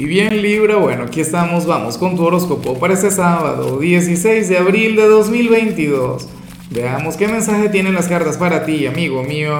Y bien Libra, bueno, aquí estamos, vamos con tu horóscopo para este sábado, 16 de abril de 2022. Veamos qué mensaje tienen las cartas para ti, amigo mío.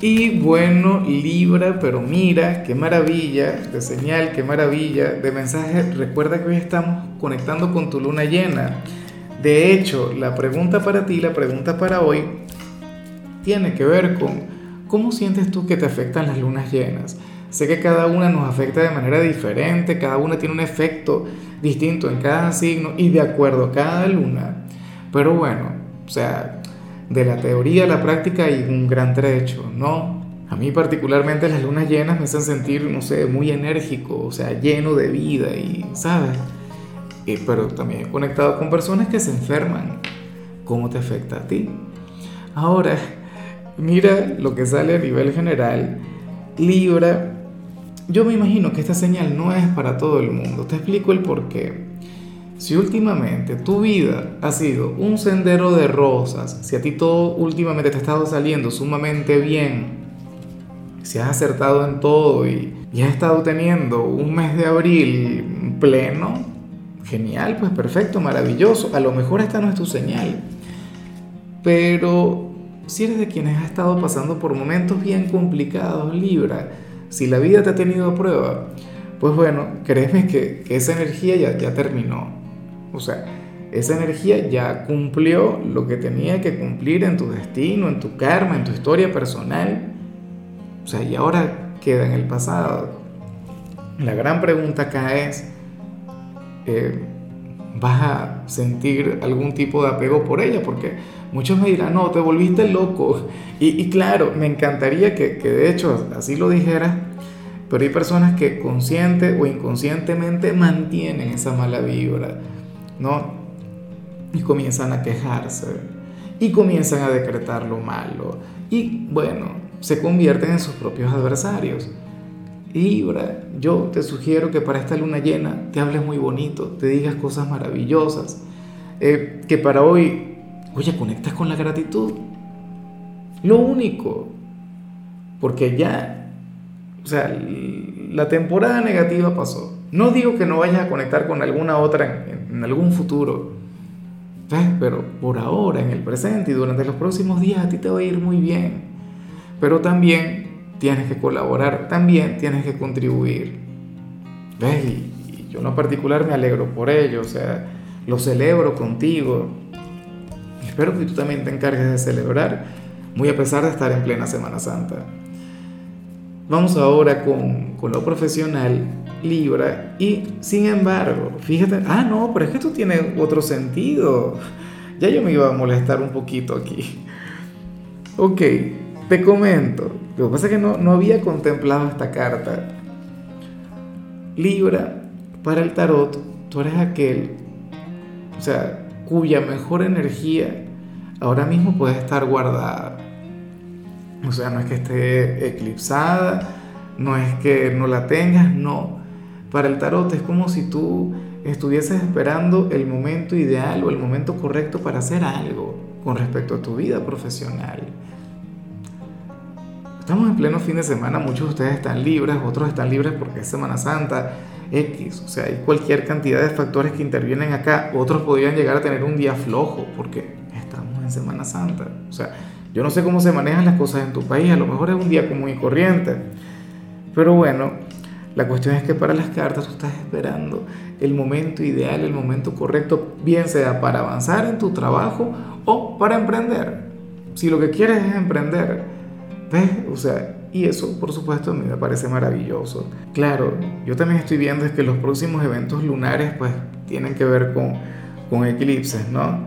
Y bueno, Libra, pero mira, qué maravilla de señal, qué maravilla de mensaje. Recuerda que hoy estamos conectando con tu luna llena. De hecho, la pregunta para ti, la pregunta para hoy, tiene que ver con cómo sientes tú que te afectan las lunas llenas. Sé que cada una nos afecta de manera diferente, cada una tiene un efecto distinto en cada signo y de acuerdo a cada luna. Pero bueno, o sea, de la teoría a la práctica hay un gran trecho, ¿no? A mí particularmente las lunas llenas me hacen sentir, no sé, muy enérgico, o sea, lleno de vida y, ¿sabes? pero también he conectado con personas que se enferman. ¿Cómo te afecta a ti? Ahora, mira lo que sale a nivel general. Libra yo me imagino que esta señal no es para todo el mundo. Te explico el por qué. Si últimamente tu vida ha sido un sendero de rosas, si a ti todo últimamente te ha estado saliendo sumamente bien, si has acertado en todo y, has estado teniendo un mes de abril pleno, genial, pues perfecto, maravilloso. A lo mejor esta no es tu señal. Pero si eres de quienes ha estado pasando por momentos bien complicados, Libra, si la vida te ha tenido a prueba, pues bueno, créeme que, esa energía ya, terminó. O sea, esa energía ya cumplió lo que tenía que cumplir en tu destino, en tu karma, en tu historia personal. O sea, y ahora queda en el pasado. La gran pregunta acá es, eh, ¿vas a sentir algún tipo de apego por ella? Porque muchos me dirán, no, te volviste loco. Y, claro, me encantaría que, que, de hecho así lo dijeras, pero hay personas que consciente o inconscientemente mantienen esa mala vibra, ¿no? Y comienzan a quejarse, y comienzan a decretar lo malo, y bueno, se convierten en sus propios adversarios. Libra, yo te sugiero que para esta luna llena te hables muy bonito, te digas cosas maravillosas, eh, que para hoy, oye, conectas con la gratitud. Lo único, porque ya, o sea, la temporada negativa pasó. No digo que no vayas a conectar con alguna otra en, algún futuro, pero por ahora, en el presente y durante los próximos días a ti te va a ir muy bien. Pero también tienes que colaborar, también tienes que contribuir. ¿Ves? Y, yo en lo particular me alegro por ello, o sea, lo celebro contigo. espero que tú también te encargues de celebrar, muy a pesar de estar en plena Semana Santa. Vamos ahora con, con lo profesional, Libra, y sin embargo, fíjate, ah, no, pero es que esto tiene otro sentido. Ya yo me iba a molestar un poquito aquí. Ok, te comento, lo que pasa es que no, no había contemplado esta carta. Libra, para el tarot, tú eres aquel, o sea, cuya mejor energía ahora mismo puede estar guardada. O sea, no es que esté eclipsada, no es que no la tengas, no. Para el tarot es como si tú estuvieses esperando el momento ideal o el momento correcto para hacer algo con respecto a tu vida profesional. Estamos en pleno fin de semana, muchos de ustedes están libres, otros están libres porque es Semana Santa, X, o sea, hay cualquier cantidad de factores que intervienen acá, otros podrían llegar a tener un día flojo porque estamos en Semana Santa, o sea, yo no sé cómo se manejan las cosas en tu país, a lo mejor es un día común y corriente, pero bueno, la cuestión es que para las cartas tú estás esperando el momento ideal, el momento correcto, bien sea para avanzar en tu trabajo o para emprender. Si lo que quieres es emprender, ¿Ves? O sea, y eso, por supuesto, a mí me parece maravilloso. Claro, yo también estoy viendo es que los próximos eventos lunares, pues, tienen que ver con, con eclipses, ¿no?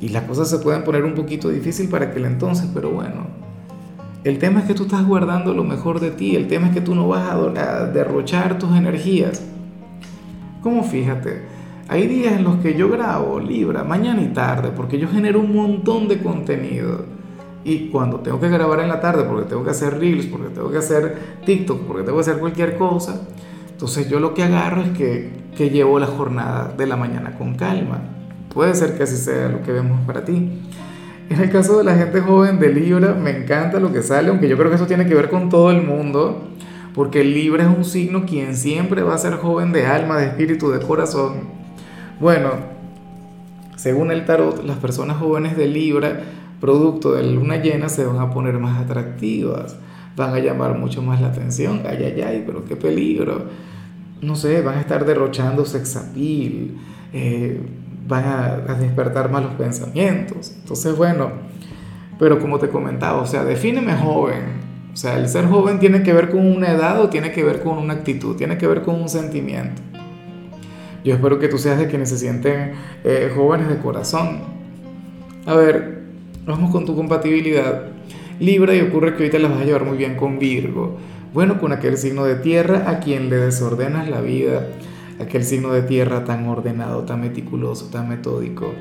Y las cosas se pueden poner un poquito difícil para aquel entonces, pero bueno. El tema es que tú estás guardando lo mejor de ti, el tema es que tú no vas a, derrochar tus energías. Como fíjate, hay días en los que yo grabo Libra, mañana y tarde, porque yo genero un montón de contenido y cuando tengo que grabar en la tarde, porque tengo que hacer reels, porque tengo que hacer TikTok, porque tengo que hacer cualquier cosa, entonces yo lo que agarro es que, que llevo la jornada de la mañana con calma. Puede ser que así sea lo que vemos para ti. En el caso de la gente joven de Libra, me encanta lo que sale, aunque yo creo que eso tiene que ver con todo el mundo, porque Libra es un signo quien siempre va a ser joven de alma, de espíritu, de corazón. Bueno, según el tarot, las personas jóvenes de Libra, producto de la luna llena, se van a poner más atractivas, van a llamar mucho más la atención. Ay, ay, ay, pero qué peligro. No sé, van a estar derrochando sexapil, eh, van a, a despertar malos pensamientos. Entonces, bueno, pero como te comentaba, o sea, defíneme joven. O sea, el ser joven tiene que ver con una edad o tiene que ver con una actitud, tiene que ver con un sentimiento. Yo espero que tú seas de quienes se sienten eh, jóvenes de corazón. A ver, vamos con tu compatibilidad. Libra y ocurre que ahorita la vas a llevar muy bien con Virgo. Bueno, con aquel signo de tierra a quien le desordenas la vida. Aquel signo de tierra tan ordenado, tan meticuloso, tan metódico.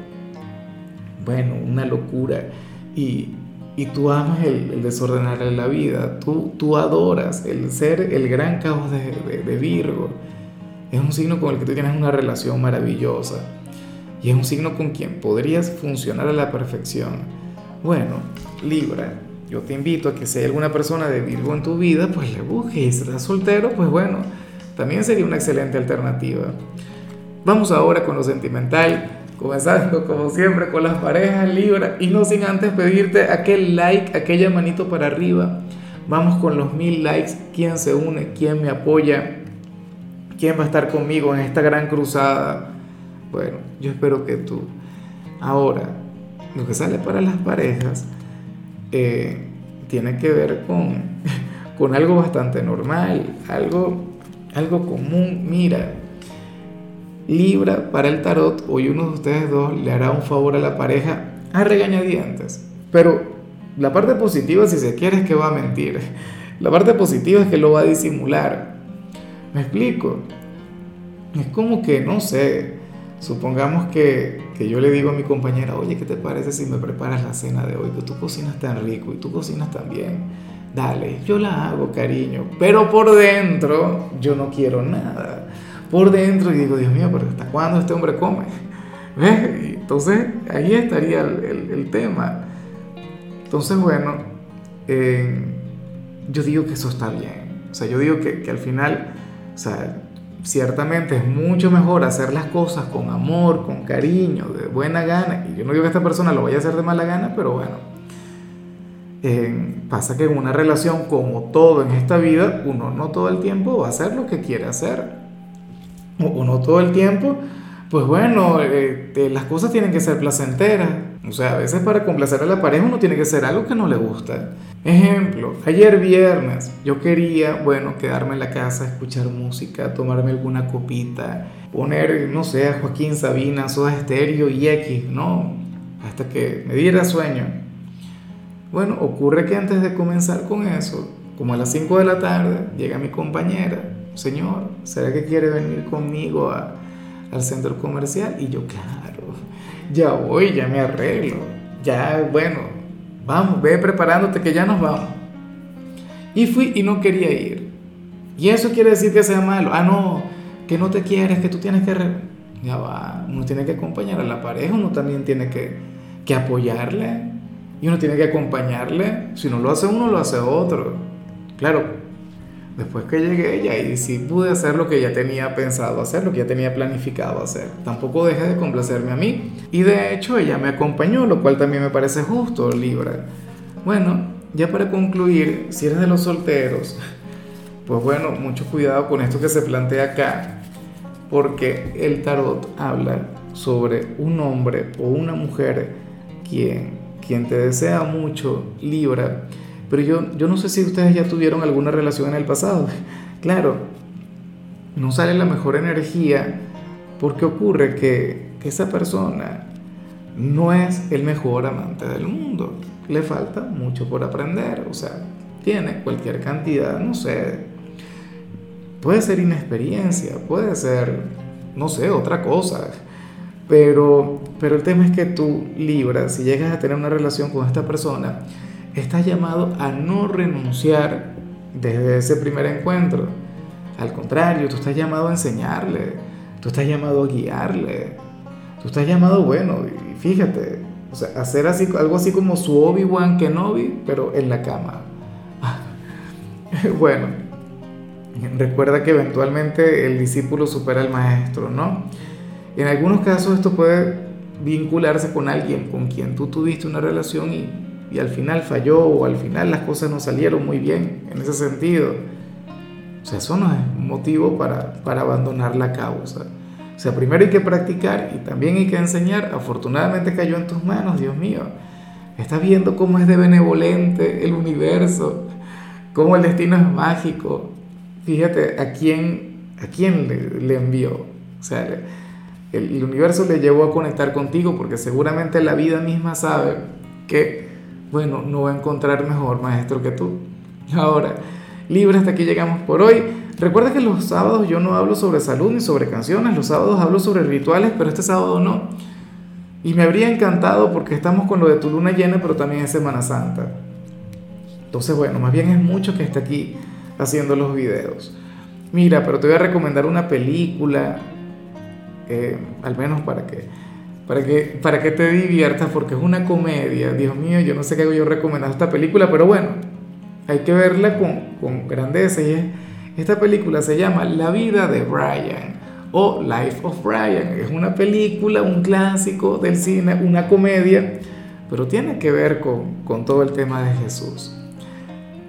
Bueno, una locura y, tú amas el, el, desordenarle la vida, tú, tú adoras el ser el gran caos de, Virgo. Es un signo con el que tú tienes una relación maravillosa y es un signo con quien podrías funcionar a la perfección. Bueno, Libra, yo te invito a que si hay alguna persona de Virgo en tu vida, pues le busques. Si estás soltero, pues bueno, también sería una excelente alternativa. Vamos ahora con lo sentimental. Comenzando como siempre con las parejas Libra y no sin antes pedirte aquel like, aquella manito para arriba. Vamos con los mil likes. ¿Quién se une? ¿Quién me apoya? ¿Quién va a estar conmigo en esta gran cruzada? Bueno, yo espero que tú. Ahora, lo que sale para las parejas eh, tiene que ver con, con algo bastante normal, algo, algo común. Mira, Libra para el tarot, hoy uno de ustedes dos le hará un favor a la pareja a regañadientes. Pero la parte positiva, si se quiere, es que va a mentir. La parte positiva es que lo va a disimular. ¿Me explico? Es como que, no sé, supongamos que, que, yo le digo a mi compañera, oye, ¿qué te parece si me preparas la cena de hoy? Que tú cocinas tan rico y tú cocinas tan bien. Dale, yo la hago, cariño. Pero por dentro yo no quiero nada por dentro y digo, Dios mío, pero ¿hasta cuándo este hombre come? ¿Ves? Entonces ahí estaría el, el, tema. Entonces, bueno, eh, yo digo que eso está bien. O sea, yo digo que, que al final, o sea, ciertamente es mucho mejor hacer las cosas con amor, con cariño, de buena gana. Y yo no digo que esta persona lo vaya a hacer de mala gana, pero bueno. Eh, pasa que en una relación, como todo en esta vida, uno no todo el tiempo va a hacer lo que quiere hacer o, todo el tiempo, pues bueno, eh, las cosas tienen que ser placenteras. O sea, a veces para complacer a la pareja uno tiene que hacer algo que no le gusta. Ejemplo, ayer viernes yo quería, bueno, quedarme en la casa, escuchar música, tomarme alguna copita, poner, no sé, a Joaquín Sabina, Soda Estéreo y X, ¿no? Hasta que me diera sueño. Bueno, ocurre que antes de comenzar con eso, como a las 5 de la tarde, llega mi compañera Señor, ¿será que quiere venir conmigo al centro comercial? Y yo, claro, ya voy, ya me arreglo, ya, bueno, vamos, ve preparándote que ya nos vamos. Y fui y no quería ir. Y eso quiere decir que sea malo. Ah, no, que no te quieres, que tú tienes que... Ya va, uno tiene que acompañar a la pareja, uno también tiene que, que apoyarle. Y uno tiene que acompañarle. Si no lo hace uno, lo hace otro. Claro, Después que llegué ya y sí pude hacer lo que ya tenía pensado hacer, lo que ya tenía planificado hacer. Tampoco dejé de complacerme a mí. Y de hecho ella me acompañó, lo cual también me parece justo, Libra. Bueno, ya para concluir, si eres de los solteros, pues bueno, mucho cuidado con esto que se plantea acá, porque el tarot habla sobre un hombre o una mujer quien, quien te desea mucho, Libra, pero yo, yo no sé si ustedes ya tuvieron alguna relación en el pasado. Claro, no sale la mejor energía porque ocurre que, que esa persona no es el mejor amante del mundo. Le falta mucho por aprender. O sea, tiene cualquier cantidad, no sé. Puede ser inexperiencia, puede ser, no sé, otra cosa. Pero, pero el tema es que tú, Libra, si llegas a tener una relación con esta persona, estás llamado a no renunciar desde ese primer encuentro. Al contrario, tú estás llamado a enseñarle, tú estás llamado a guiarle, tú estás llamado, bueno, fíjate, o sea, hacer así, algo así como su Obi-Wan Kenobi, pero en la cama. bueno, Recuerda que eventualmente el discípulo supera al maestro, ¿no? En algunos casos esto puede vincularse con alguien con quien tú tuviste una relación y, y al final falló o al final las cosas no salieron muy bien en ese sentido. O sea, eso no es motivo para, para abandonar la causa. O sea, primero hay que practicar y también hay que enseñar. Afortunadamente cayó en tus manos, Dios mío. Estás viendo cómo es de benevolente el universo, cómo el destino es mágico. Fíjate a quién, a quién le, envió. O sea, el, el universo le llevó a conectar contigo porque seguramente la vida misma sabe que, bueno, no va a encontrar mejor maestro que tú. Ahora, libre, hasta aquí llegamos por hoy. Recuerda que los sábados yo no hablo sobre salud ni sobre canciones, los sábados hablo sobre rituales, pero este sábado no. Y me habría encantado porque estamos con lo de tu luna llena, pero también es Semana Santa. Entonces, bueno, más bien es mucho que esté aquí haciendo los videos. Mira, pero te voy a recomendar una película, eh, al menos para que, para, que, para que te diviertas, porque es una comedia. Dios mío, yo no sé qué hago yo recomendando esta película, pero bueno, hay que verla con, con grandeza. Y esta película se llama La vida de Brian o Life of Brian. Es una película, un clásico del cine, una comedia, pero tiene que ver con, con todo el tema de Jesús.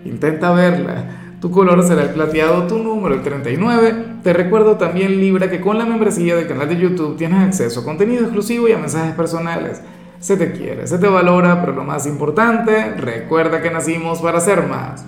Intenta verla. Tu color será el plateado, tu número el 39. Te recuerdo también, Libra, que con la membresía del canal de YouTube tienes acceso a contenido exclusivo y a mensajes personales. Se te quiere, se te valora, pero lo más importante, recuerda que nacimos para ser más.